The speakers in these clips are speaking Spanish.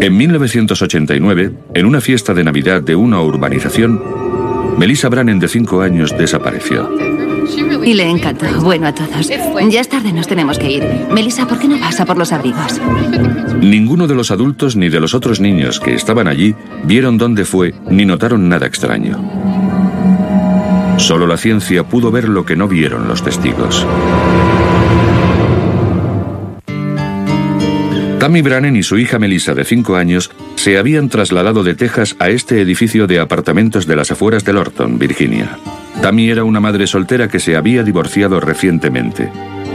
En 1989, en una fiesta de Navidad de una urbanización, Melissa Brannen de 5 años desapareció. Y le encantó. Bueno, a todos. Ya es tarde, nos tenemos que ir. Melissa, ¿por qué no pasa por los abrigos? Ninguno de los adultos ni de los otros niños que estaban allí vieron dónde fue ni notaron nada extraño. Solo la ciencia pudo ver lo que no vieron los testigos. Tammy Brannen y su hija Melissa, de 5 años, se habían trasladado de Texas a este edificio de apartamentos de las afueras de Lorton, Virginia. Tammy era una madre soltera que se había divorciado recientemente.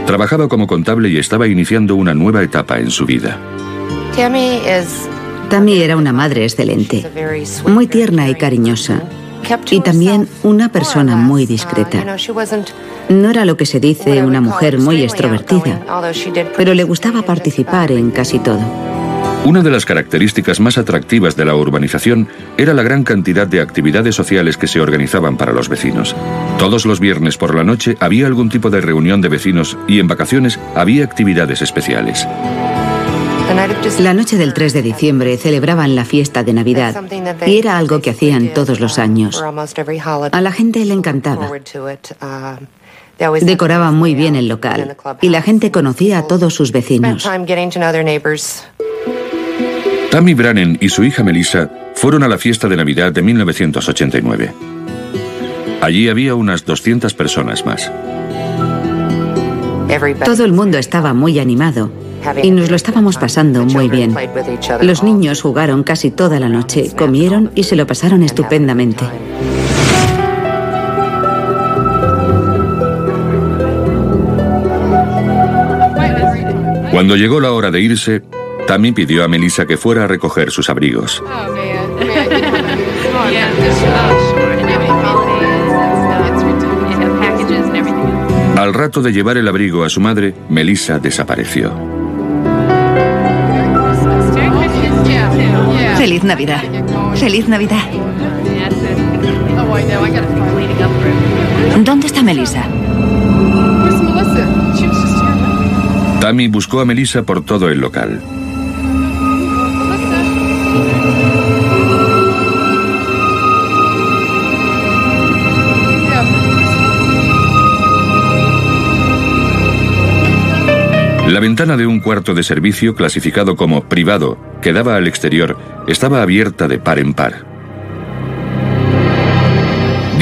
Trabajaba como contable y estaba iniciando una nueva etapa en su vida. Tammy era una madre excelente, muy tierna y cariñosa, y también una persona muy discreta. No era lo que se dice una mujer muy extrovertida, pero le gustaba participar en casi todo. Una de las características más atractivas de la urbanización era la gran cantidad de actividades sociales que se organizaban para los vecinos. Todos los viernes por la noche había algún tipo de reunión de vecinos y en vacaciones había actividades especiales. La noche del 3 de diciembre celebraban la fiesta de Navidad y era algo que hacían todos los años. A la gente le encantaba. Decoraban muy bien el local y la gente conocía a todos sus vecinos. Tammy Brannen y su hija Melissa fueron a la fiesta de Navidad de 1989. Allí había unas 200 personas más. Todo el mundo estaba muy animado y nos lo estábamos pasando muy bien. Los niños jugaron casi toda la noche, comieron y se lo pasaron estupendamente. Cuando llegó la hora de irse, Tammy pidió a Melissa que fuera a recoger sus abrigos. Al rato de llevar el abrigo a su madre, Melissa desapareció. Feliz Navidad. Feliz Navidad. ¿Dónde está Melissa? Tammy buscó a Melissa por todo el local. La ventana de un cuarto de servicio clasificado como privado, que daba al exterior, estaba abierta de par en par.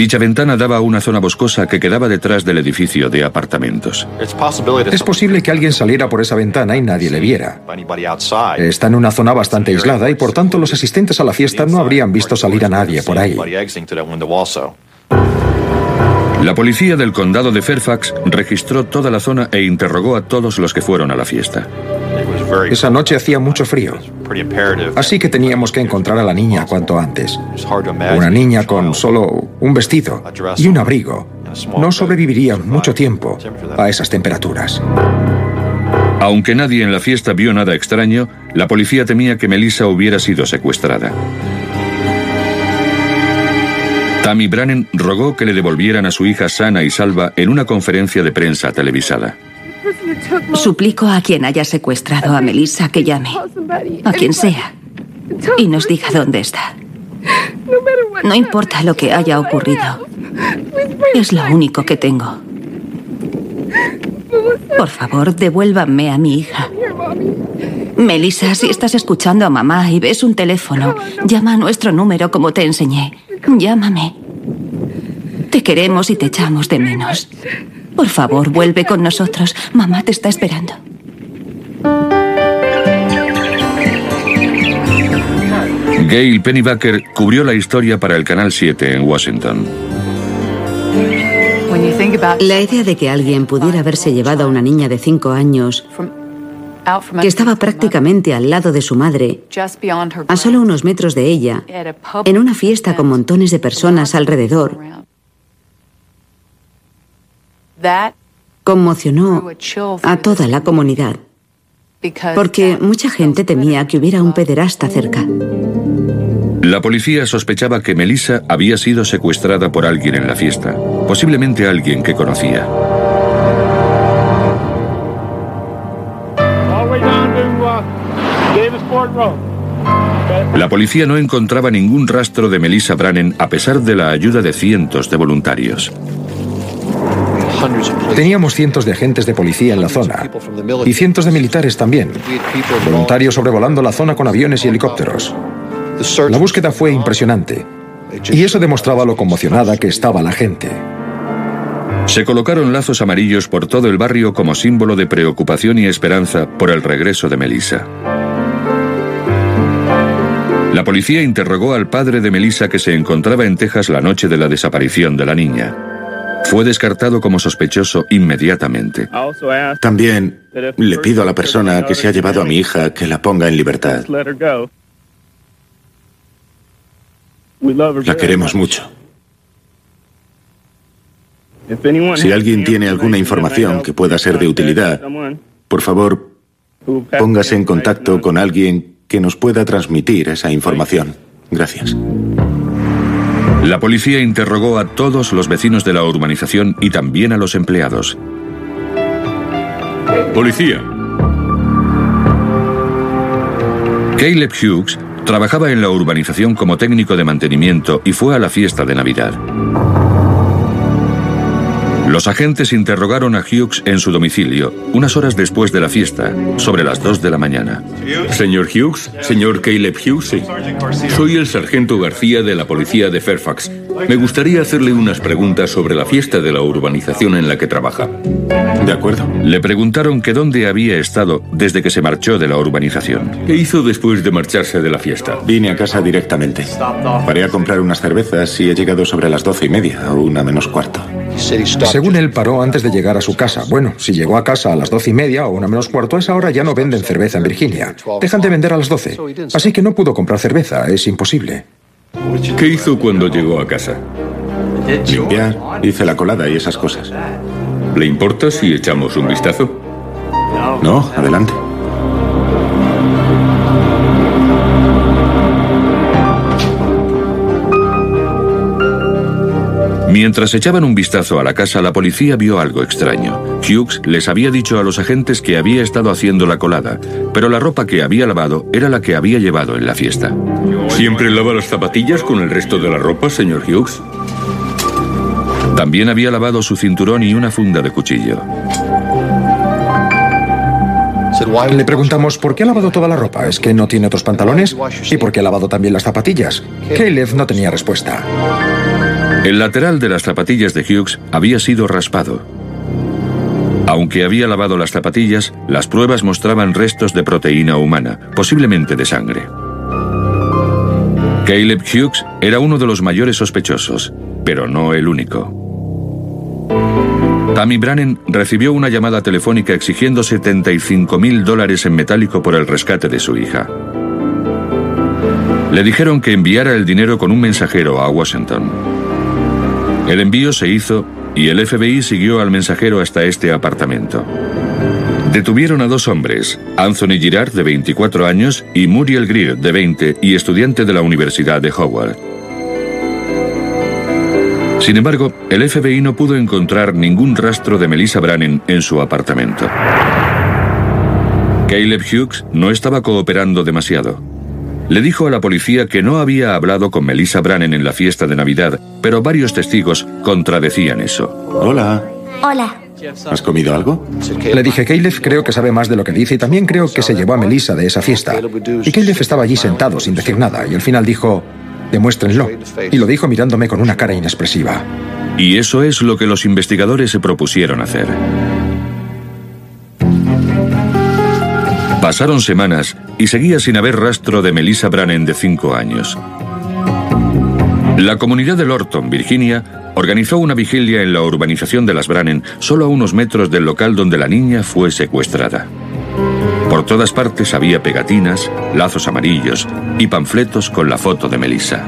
Dicha ventana daba a una zona boscosa que quedaba detrás del edificio de apartamentos. Es posible que alguien saliera por esa ventana y nadie le viera. Está en una zona bastante aislada y por tanto los asistentes a la fiesta no habrían visto salir a nadie por ahí. La policía del condado de Fairfax registró toda la zona e interrogó a todos los que fueron a la fiesta. Esa noche hacía mucho frío, así que teníamos que encontrar a la niña cuanto antes. Una niña con solo un vestido y un abrigo no sobreviviría mucho tiempo a esas temperaturas. Aunque nadie en la fiesta vio nada extraño, la policía temía que Melissa hubiera sido secuestrada. Tammy Brannen rogó que le devolvieran a su hija sana y salva en una conferencia de prensa televisada. Suplico a quien haya secuestrado a Melissa que llame, a quien sea, y nos diga dónde está. No importa lo que haya ocurrido, es lo único que tengo. Por favor, devuélvanme a mi hija. Melissa, si estás escuchando a mamá y ves un teléfono, llama a nuestro número como te enseñé. Llámame. Te queremos y te echamos de menos. Por favor, vuelve con nosotros. Mamá te está esperando. Gail Pennybacker cubrió la historia para el Canal 7 en Washington. La idea de que alguien pudiera haberse llevado a una niña de 5 años que estaba prácticamente al lado de su madre, a solo unos metros de ella, en una fiesta con montones de personas alrededor, conmocionó a toda la comunidad, porque mucha gente temía que hubiera un pederasta cerca. La policía sospechaba que Melissa había sido secuestrada por alguien en la fiesta, posiblemente alguien que conocía. La policía no encontraba ningún rastro de Melissa Brannen a pesar de la ayuda de cientos de voluntarios. Teníamos cientos de agentes de policía en la zona y cientos de militares también, voluntarios sobrevolando la zona con aviones y helicópteros. La búsqueda fue impresionante y eso demostraba lo conmocionada que estaba la gente. Se colocaron lazos amarillos por todo el barrio como símbolo de preocupación y esperanza por el regreso de Melissa. La policía interrogó al padre de Melissa que se encontraba en Texas la noche de la desaparición de la niña. Fue descartado como sospechoso inmediatamente. También le pido a la persona que se ha llevado a mi hija que la ponga en libertad. La queremos mucho. Si alguien tiene alguna información que pueda ser de utilidad, por favor, póngase en contacto con alguien que nos pueda transmitir esa información. Gracias. La policía interrogó a todos los vecinos de la urbanización y también a los empleados. Policía. Caleb Hughes trabajaba en la urbanización como técnico de mantenimiento y fue a la fiesta de Navidad. Los agentes interrogaron a Hughes en su domicilio, unas horas después de la fiesta, sobre las 2 de la mañana. Señor Hughes, señor Caleb Hughes, Soy el sargento García de la policía de Fairfax. Me gustaría hacerle unas preguntas sobre la fiesta de la urbanización en la que trabaja. De acuerdo. Le preguntaron que dónde había estado desde que se marchó de la urbanización. ¿Qué hizo después de marcharse de la fiesta? Vine a casa directamente. Paré a comprar unas cervezas y he llegado sobre las doce y media o una menos cuarto. Según él, paró antes de llegar a su casa. Bueno, si llegó a casa a las doce y media o una menos cuarto, a esa hora ya no venden cerveza en Virginia. Dejan de vender a las doce. Así que no pudo comprar cerveza, es imposible. ¿Qué hizo cuando llegó a casa? Limpiar, hice la colada y esas cosas. ¿Le importa si echamos un vistazo? No, adelante. Mientras echaban un vistazo a la casa, la policía vio algo extraño. Hughes les había dicho a los agentes que había estado haciendo la colada, pero la ropa que había lavado era la que había llevado en la fiesta. ¿Siempre lava las zapatillas con el resto de la ropa, señor Hughes? También había lavado su cinturón y una funda de cuchillo. Le preguntamos por qué ha lavado toda la ropa. ¿Es que no tiene otros pantalones? ¿Y por qué ha lavado también las zapatillas? Caleb no tenía respuesta. El lateral de las zapatillas de Hughes había sido raspado. Aunque había lavado las zapatillas, las pruebas mostraban restos de proteína humana, posiblemente de sangre. Caleb Hughes era uno de los mayores sospechosos, pero no el único. Tammy Brannen recibió una llamada telefónica exigiendo 75 mil dólares en metálico por el rescate de su hija. Le dijeron que enviara el dinero con un mensajero a Washington. El envío se hizo y el FBI siguió al mensajero hasta este apartamento. Detuvieron a dos hombres, Anthony Girard, de 24 años, y Muriel Greer, de 20, y estudiante de la Universidad de Howard. Sin embargo, el FBI no pudo encontrar ningún rastro de Melissa Brannen en su apartamento. Caleb Hughes no estaba cooperando demasiado. Le dijo a la policía que no había hablado con Melissa Brannen en la fiesta de Navidad, pero varios testigos contradecían eso. Hola. Hola. ¿Has comido algo? Le dije, Caleb creo que sabe más de lo que dice y también creo que se llevó a Melissa de esa fiesta. Y Caleb estaba allí sentado sin decir nada y al final dijo, demuéstrenlo. Y lo dijo mirándome con una cara inexpresiva. Y eso es lo que los investigadores se propusieron hacer. Pasaron semanas y seguía sin haber rastro de Melissa Brannen de 5 años. La comunidad de Lorton, Virginia, organizó una vigilia en la urbanización de las Brannen, solo a unos metros del local donde la niña fue secuestrada. Por todas partes había pegatinas, lazos amarillos y panfletos con la foto de Melissa.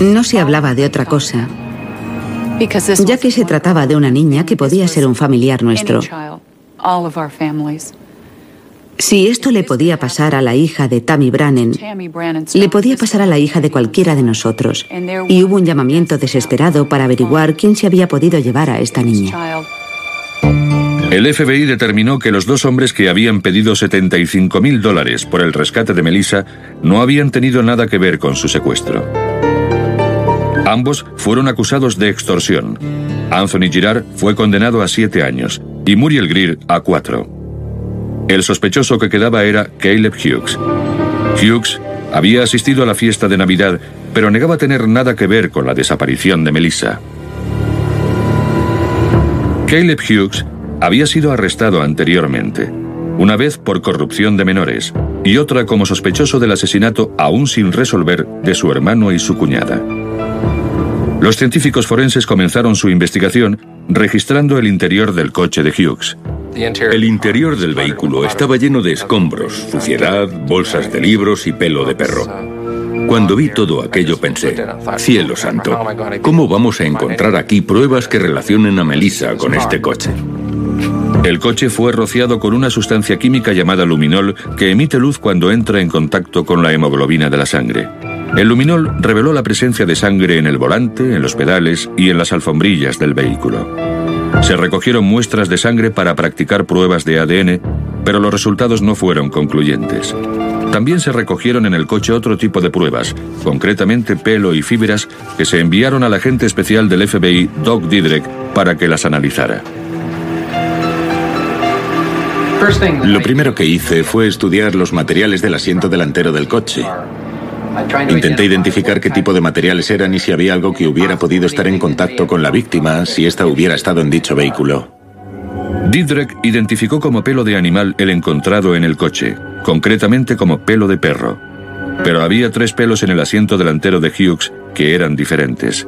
No se hablaba de otra cosa, ya que se trataba de una niña que podía ser un familiar nuestro. Si esto le podía pasar a la hija de Tammy Brannan, le podía pasar a la hija de cualquiera de nosotros. Y hubo un llamamiento desesperado para averiguar quién se había podido llevar a esta niña. El FBI determinó que los dos hombres que habían pedido 75 mil dólares por el rescate de Melissa no habían tenido nada que ver con su secuestro. Ambos fueron acusados de extorsión. Anthony Girard fue condenado a siete años y Muriel Greer a cuatro. El sospechoso que quedaba era Caleb Hughes. Hughes había asistido a la fiesta de Navidad, pero negaba tener nada que ver con la desaparición de Melissa. Caleb Hughes había sido arrestado anteriormente, una vez por corrupción de menores y otra como sospechoso del asesinato aún sin resolver de su hermano y su cuñada. Los científicos forenses comenzaron su investigación registrando el interior del coche de Hughes. El interior del vehículo estaba lleno de escombros, suciedad, bolsas de libros y pelo de perro. Cuando vi todo aquello pensé, cielo santo, ¿cómo vamos a encontrar aquí pruebas que relacionen a Melissa con este coche? El coche fue rociado con una sustancia química llamada luminol que emite luz cuando entra en contacto con la hemoglobina de la sangre. El luminol reveló la presencia de sangre en el volante, en los pedales y en las alfombrillas del vehículo. Se recogieron muestras de sangre para practicar pruebas de ADN, pero los resultados no fueron concluyentes. También se recogieron en el coche otro tipo de pruebas, concretamente pelo y fibras, que se enviaron al agente especial del FBI, Doug Didrek, para que las analizara. Lo primero que hice fue estudiar los materiales del asiento delantero del coche. Intenté identificar qué tipo de materiales eran y si había algo que hubiera podido estar en contacto con la víctima si ésta hubiera estado en dicho vehículo. Didrek identificó como pelo de animal el encontrado en el coche, concretamente como pelo de perro. Pero había tres pelos en el asiento delantero de Hughes que eran diferentes.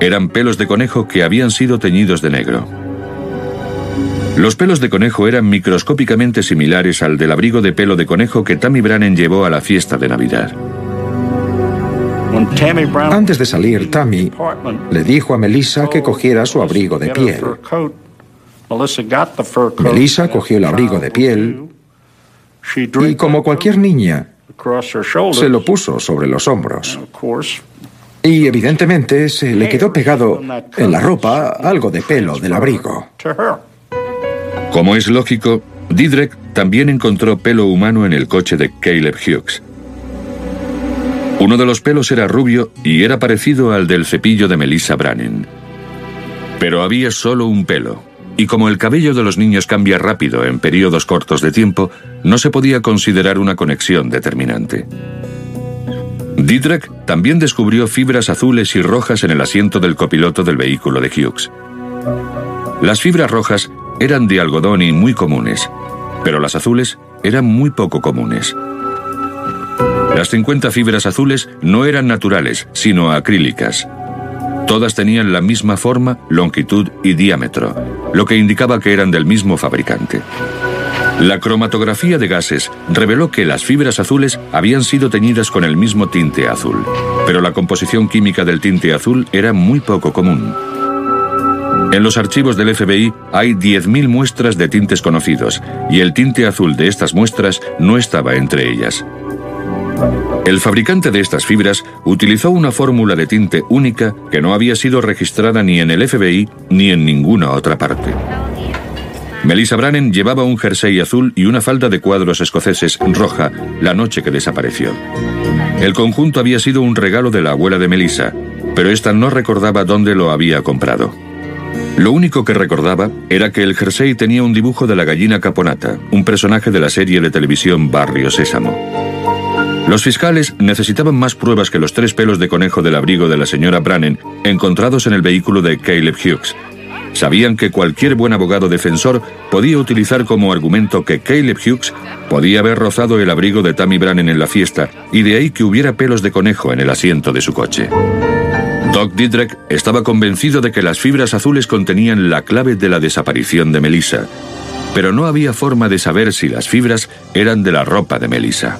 Eran pelos de conejo que habían sido teñidos de negro. Los pelos de conejo eran microscópicamente similares al del abrigo de pelo de conejo que Tammy Brannan llevó a la fiesta de Navidad. Antes de salir, Tammy le dijo a Melissa que cogiera su abrigo de piel. Melissa cogió el abrigo de piel y como cualquier niña, se lo puso sobre los hombros. Y evidentemente se le quedó pegado en la ropa algo de pelo del abrigo. Como es lógico, Didrek también encontró pelo humano en el coche de Caleb Hughes. Uno de los pelos era rubio y era parecido al del cepillo de Melissa Brannan. Pero había solo un pelo, y como el cabello de los niños cambia rápido en periodos cortos de tiempo, no se podía considerar una conexión determinante. Didrek también descubrió fibras azules y rojas en el asiento del copiloto del vehículo de Hughes. Las fibras rojas eran de algodón y muy comunes, pero las azules eran muy poco comunes. Las 50 fibras azules no eran naturales, sino acrílicas. Todas tenían la misma forma, longitud y diámetro, lo que indicaba que eran del mismo fabricante. La cromatografía de gases reveló que las fibras azules habían sido teñidas con el mismo tinte azul, pero la composición química del tinte azul era muy poco común. En los archivos del FBI hay 10.000 muestras de tintes conocidos, y el tinte azul de estas muestras no estaba entre ellas. El fabricante de estas fibras utilizó una fórmula de tinte única que no había sido registrada ni en el FBI ni en ninguna otra parte. Melissa Brannan llevaba un jersey azul y una falda de cuadros escoceses roja la noche que desapareció. El conjunto había sido un regalo de la abuela de Melissa, pero esta no recordaba dónde lo había comprado. Lo único que recordaba era que el jersey tenía un dibujo de la gallina caponata, un personaje de la serie de televisión Barrio Sésamo. Los fiscales necesitaban más pruebas que los tres pelos de conejo del abrigo de la señora Brannan encontrados en el vehículo de Caleb Hughes. Sabían que cualquier buen abogado defensor podía utilizar como argumento que Caleb Hughes podía haber rozado el abrigo de Tammy Brannan en la fiesta y de ahí que hubiera pelos de conejo en el asiento de su coche. Doc Didrek estaba convencido de que las fibras azules contenían la clave de la desaparición de Melissa, pero no había forma de saber si las fibras eran de la ropa de Melissa.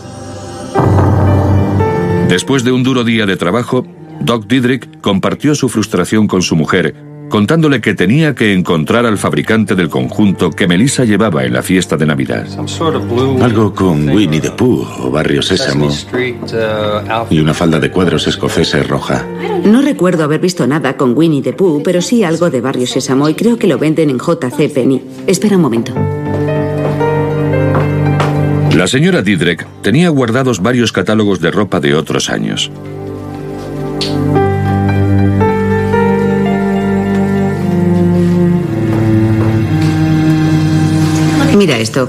Después de un duro día de trabajo, Doc Didrik compartió su frustración con su mujer contándole que tenía que encontrar al fabricante del conjunto que Melissa llevaba en la fiesta de Navidad. Algo con Winnie the Pooh o Barrio Sésamo y una falda de cuadros escoceses roja. No recuerdo haber visto nada con Winnie the Pooh, pero sí algo de Barrio Sésamo y creo que lo venden en JC Penny. Espera un momento. La señora Didrek tenía guardados varios catálogos de ropa de otros años. Mira esto.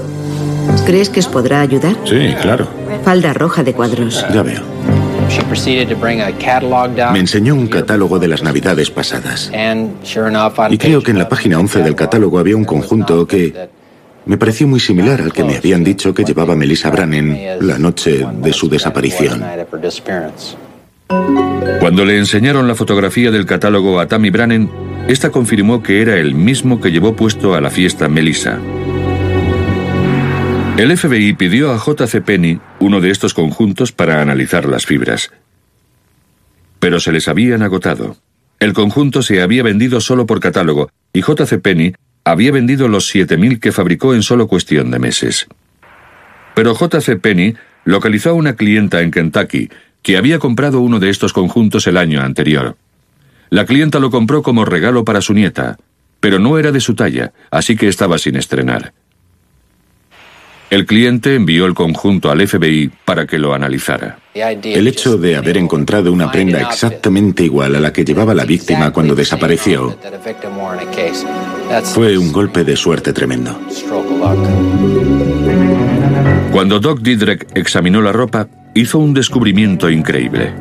¿Crees que os podrá ayudar? Sí, claro. Falda roja de cuadros. Ya veo. Me enseñó un catálogo de las navidades pasadas. Y creo que en la página 11 del catálogo había un conjunto que me pareció muy similar al que me habían dicho que llevaba Melissa Brannen la noche de su desaparición. Cuando le enseñaron la fotografía del catálogo a Tammy Brannen, esta confirmó que era el mismo que llevó puesto a la fiesta Melissa. El FBI pidió a JC Penny uno de estos conjuntos para analizar las fibras. Pero se les habían agotado. El conjunto se había vendido solo por catálogo y JC Penny había vendido los 7.000 que fabricó en solo cuestión de meses. Pero JC Penny localizó a una clienta en Kentucky que había comprado uno de estos conjuntos el año anterior. La clienta lo compró como regalo para su nieta, pero no era de su talla, así que estaba sin estrenar. El cliente envió el conjunto al FBI para que lo analizara. El hecho de haber encontrado una prenda exactamente igual a la que llevaba la víctima cuando desapareció fue un golpe de suerte tremendo. Cuando Doc Didrek examinó la ropa, hizo un descubrimiento increíble.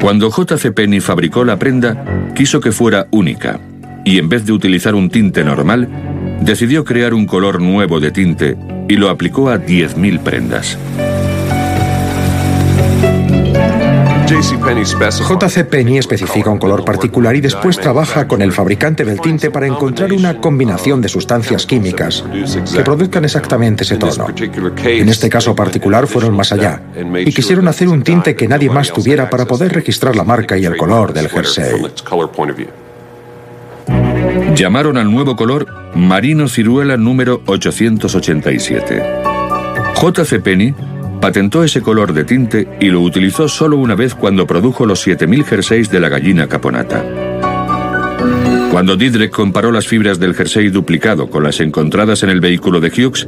Cuando JC Penny fabricó la prenda, quiso que fuera única, y en vez de utilizar un tinte normal, decidió crear un color nuevo de tinte y lo aplicó a 10.000 prendas. JC Penny especifica un color particular y después trabaja con el fabricante del tinte para encontrar una combinación de sustancias químicas que produzcan exactamente ese tono. En este caso particular fueron más allá y quisieron hacer un tinte que nadie más tuviera para poder registrar la marca y el color del jersey. Llamaron al nuevo color Marino Ciruela número 887. JC Penny patentó ese color de tinte y lo utilizó solo una vez cuando produjo los 7000 jerseys de la gallina caponata. Cuando Didrek comparó las fibras del jersey duplicado con las encontradas en el vehículo de Hughes,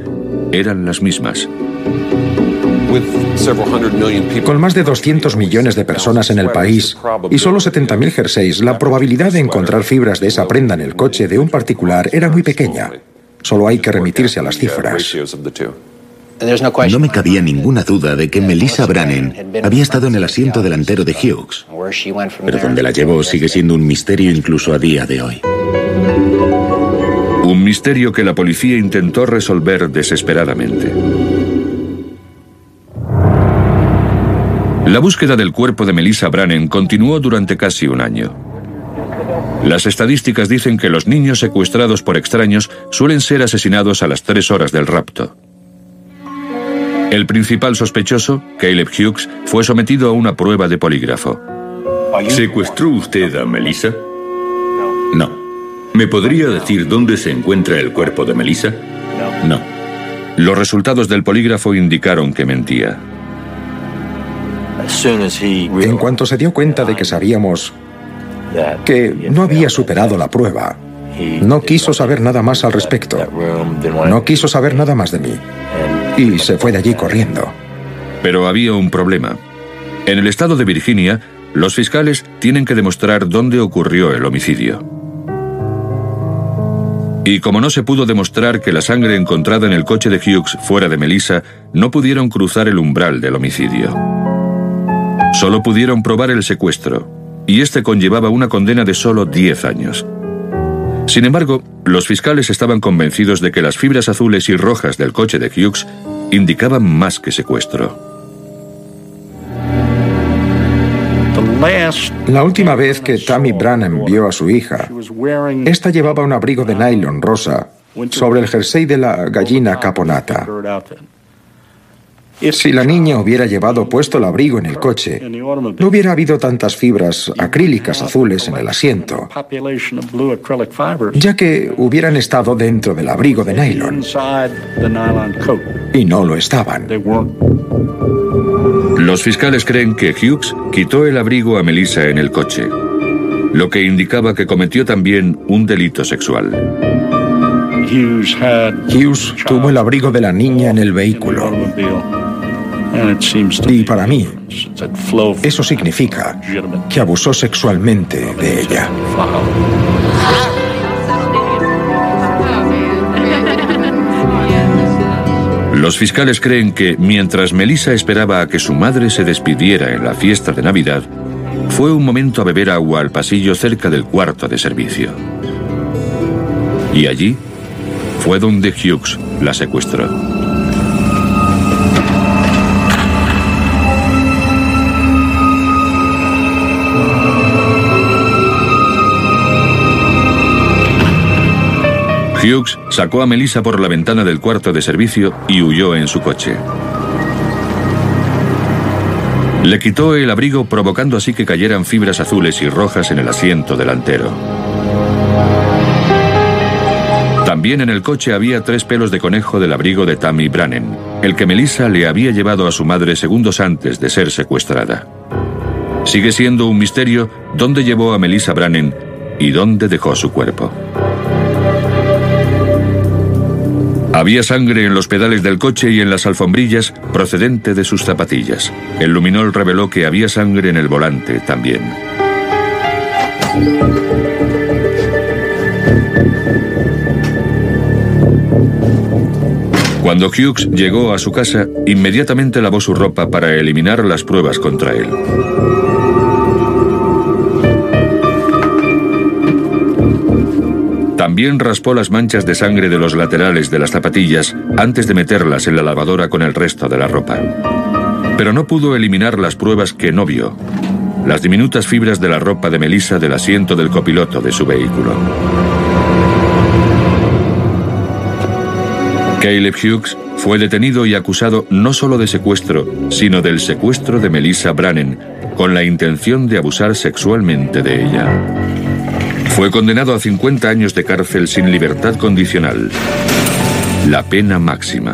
eran las mismas. Con más de 200 millones de personas en el país y solo 70.000 jerseys, la probabilidad de encontrar fibras de esa prenda en el coche de un particular era muy pequeña. Solo hay que remitirse a las cifras. No me cabía ninguna duda de que Melissa Brannen había estado en el asiento delantero de Hughes, pero donde la llevó sigue siendo un misterio incluso a día de hoy. Un misterio que la policía intentó resolver desesperadamente. La búsqueda del cuerpo de Melissa Brannen continuó durante casi un año. Las estadísticas dicen que los niños secuestrados por extraños suelen ser asesinados a las tres horas del rapto. El principal sospechoso, Caleb Hughes, fue sometido a una prueba de polígrafo. ¿Secuestró usted a Melissa? No. ¿Me podría decir dónde se encuentra el cuerpo de Melissa? No. Los resultados del polígrafo indicaron que mentía. En cuanto se dio cuenta de que sabíamos que no había superado la prueba, no quiso saber nada más al respecto. No quiso saber nada más de mí. Y se fue de allí corriendo. Pero había un problema. En el estado de Virginia, los fiscales tienen que demostrar dónde ocurrió el homicidio. Y como no se pudo demostrar que la sangre encontrada en el coche de Hughes fuera de Melissa, no pudieron cruzar el umbral del homicidio. Solo pudieron probar el secuestro, y este conllevaba una condena de solo 10 años. Sin embargo, los fiscales estaban convencidos de que las fibras azules y rojas del coche de Hughes indicaban más que secuestro. La última vez que Tammy Brannan vio a su hija, esta llevaba un abrigo de nylon rosa sobre el jersey de la gallina caponata. Si la niña hubiera llevado puesto el abrigo en el coche, no hubiera habido tantas fibras acrílicas azules en el asiento, ya que hubieran estado dentro del abrigo de nylon. Y no lo estaban. Los fiscales creen que Hughes quitó el abrigo a Melissa en el coche, lo que indicaba que cometió también un delito sexual. Hughes tuvo el abrigo de la niña en el vehículo. Y para mí, eso significa que abusó sexualmente de ella. Los fiscales creen que mientras Melissa esperaba a que su madre se despidiera en la fiesta de Navidad, fue un momento a beber agua al pasillo cerca del cuarto de servicio. Y allí fue donde Hughes la secuestró. Hughes sacó a Melissa por la ventana del cuarto de servicio y huyó en su coche. Le quitó el abrigo provocando así que cayeran fibras azules y rojas en el asiento delantero. También en el coche había tres pelos de conejo del abrigo de Tammy Brannen, el que Melissa le había llevado a su madre segundos antes de ser secuestrada. Sigue siendo un misterio dónde llevó a Melissa Brannen y dónde dejó su cuerpo. Había sangre en los pedales del coche y en las alfombrillas procedente de sus zapatillas. El luminol reveló que había sangre en el volante también. Cuando Hughes llegó a su casa, inmediatamente lavó su ropa para eliminar las pruebas contra él. También raspó las manchas de sangre de los laterales de las zapatillas antes de meterlas en la lavadora con el resto de la ropa. Pero no pudo eliminar las pruebas que no vio. Las diminutas fibras de la ropa de Melissa del asiento del copiloto de su vehículo. Caleb Hughes fue detenido y acusado no solo de secuestro, sino del secuestro de Melissa Brannen, con la intención de abusar sexualmente de ella. Fue condenado a 50 años de cárcel sin libertad condicional. La pena máxima.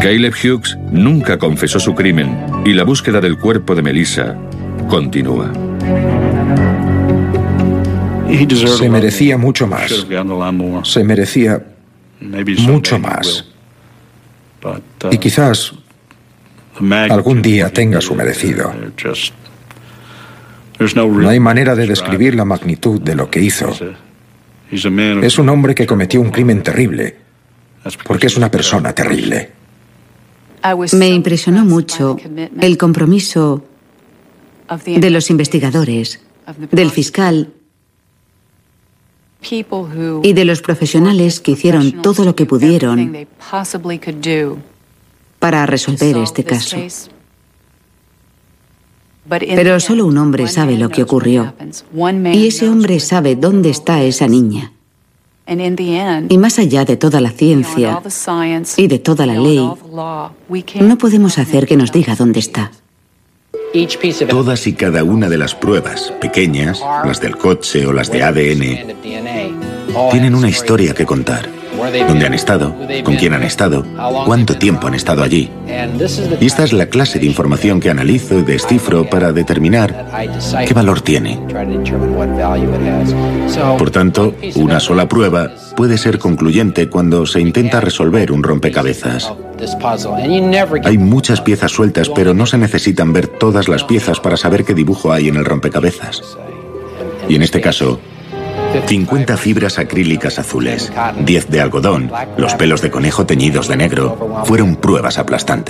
Caleb Hughes nunca confesó su crimen y la búsqueda del cuerpo de Melissa continúa. Se merecía mucho más. Se merecía mucho más. Y quizás algún día tenga su merecido. No hay manera de describir la magnitud de lo que hizo. Es un hombre que cometió un crimen terrible, porque es una persona terrible. Me impresionó mucho el compromiso de los investigadores, del fiscal y de los profesionales que hicieron todo lo que pudieron para resolver este caso. Pero solo un hombre sabe lo que ocurrió. Y ese hombre sabe dónde está esa niña. Y más allá de toda la ciencia y de toda la ley, no podemos hacer que nos diga dónde está. Todas y cada una de las pruebas, pequeñas, las del coche o las de ADN, tienen una historia que contar dónde han estado, con quién han estado, cuánto tiempo han estado allí. Y esta es la clase de información que analizo y descifro para determinar qué valor tiene. Por tanto, una sola prueba puede ser concluyente cuando se intenta resolver un rompecabezas. Hay muchas piezas sueltas, pero no se necesitan ver todas las piezas para saber qué dibujo hay en el rompecabezas. Y en este caso, 50 fibras acrílicas azules, 10 de algodón, los pelos de conejo teñidos de negro, fueron pruebas aplastantes.